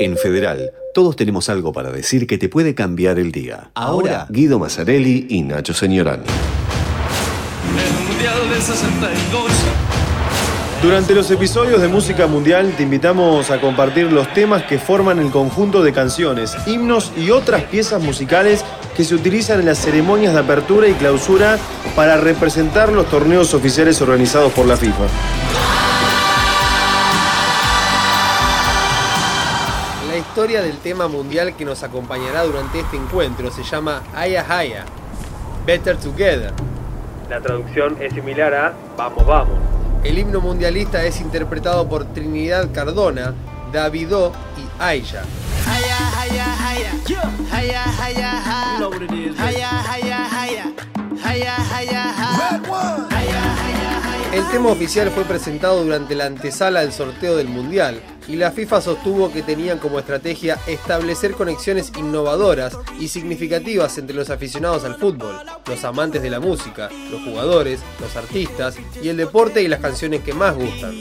En Federal, todos tenemos algo para decir que te puede cambiar el día. Ahora, Guido Mazzarelli y Nacho Señorán. El Mundial del 62. Durante los episodios de Música Mundial te invitamos a compartir los temas que forman el conjunto de canciones, himnos y otras piezas musicales que se utilizan en las ceremonias de apertura y clausura para representar los torneos oficiales organizados por la FIFA. Historia del tema mundial que nos acompañará durante este encuentro se llama Haya Haya, Better Together. La traducción es similar a Vamos, vamos. El himno mundialista es interpretado por Trinidad Cardona, Davidó y Aisha. El tema oficial fue presentado durante la antesala del sorteo del Mundial y la FIFA sostuvo que tenían como estrategia establecer conexiones innovadoras y significativas entre los aficionados al fútbol, los amantes de la música, los jugadores, los artistas y el deporte y las canciones que más gustan.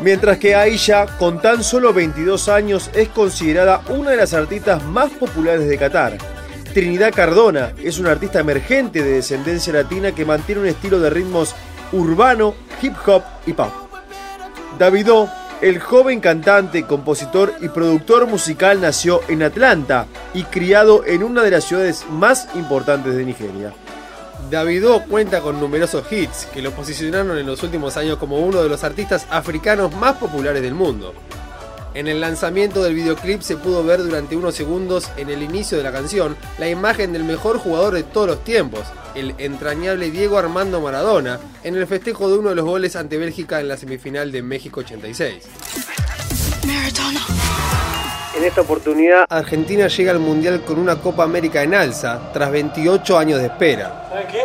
Mientras que Aisha, con tan solo 22 años, es considerada una de las artistas más populares de Qatar. Trinidad Cardona es una artista emergente de descendencia latina que mantiene un estilo de ritmos urbano, hip hop y pop. Davido, el joven cantante, compositor y productor musical, nació en Atlanta y criado en una de las ciudades más importantes de Nigeria. Davido cuenta con numerosos hits que lo posicionaron en los últimos años como uno de los artistas africanos más populares del mundo. En el lanzamiento del videoclip se pudo ver durante unos segundos en el inicio de la canción la imagen del mejor jugador de todos los tiempos, el entrañable Diego Armando Maradona, en el festejo de uno de los goles ante Bélgica en la semifinal de México 86. En esta oportunidad, Argentina llega al Mundial con una Copa América en alza, tras 28 años de espera. ¿Sabes qué?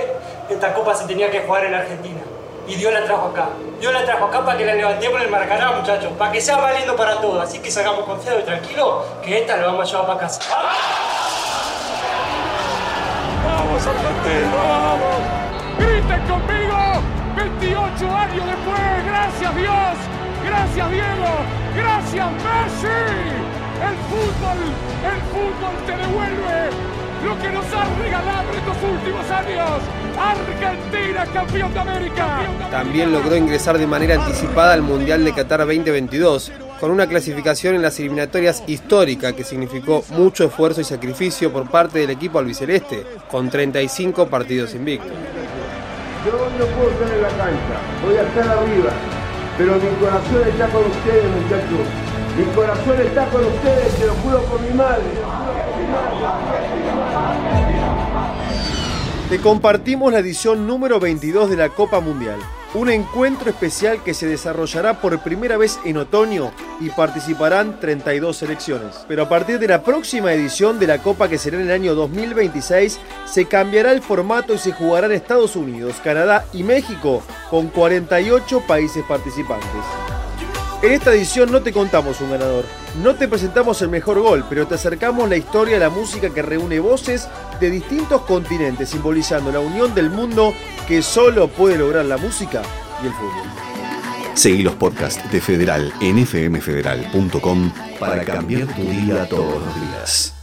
Esta copa se tenía que jugar en Argentina. Y Dios la trajo acá. Dios la trajo acá para que la levantemos en el Maracaná, muchachos. Para que sea valiendo para todos. Así que salgamos confiados y tranquilos que esta la vamos a llevar para casa. ¡Vamos, Argentina! ¡Vamos! ¡Griten conmigo! 28 años después. ¡Gracias, Dios! ¡Gracias, Diego! ¡Gracias, Messi! El fútbol, el fútbol te devuelve lo que nos ha regalado últimos años. Argentina, campeón de América. También logró ingresar de manera anticipada al Mundial de Qatar 2022, con una clasificación en las eliminatorias histórica que significó mucho esfuerzo y sacrificio por parte del equipo albiceleste, con 35 partidos invictos. Yo no puedo estar en la cancha, voy a estar arriba, pero mi corazón está con ustedes, muchachos. Mi corazón está con ustedes, te lo juro por mi madre. Te compartimos la edición número 22 de la Copa Mundial, un encuentro especial que se desarrollará por primera vez en otoño y participarán 32 selecciones. Pero a partir de la próxima edición de la Copa que será en el año 2026, se cambiará el formato y se jugará en Estados Unidos, Canadá y México, con 48 países participantes. En esta edición no te contamos un ganador, no te presentamos el mejor gol, pero te acercamos la historia de la música que reúne voces de distintos continentes, simbolizando la unión del mundo que solo puede lograr la música y el fútbol. Seguí los podcasts de Federal en fmfederal.com para cambiar tu día todos los días.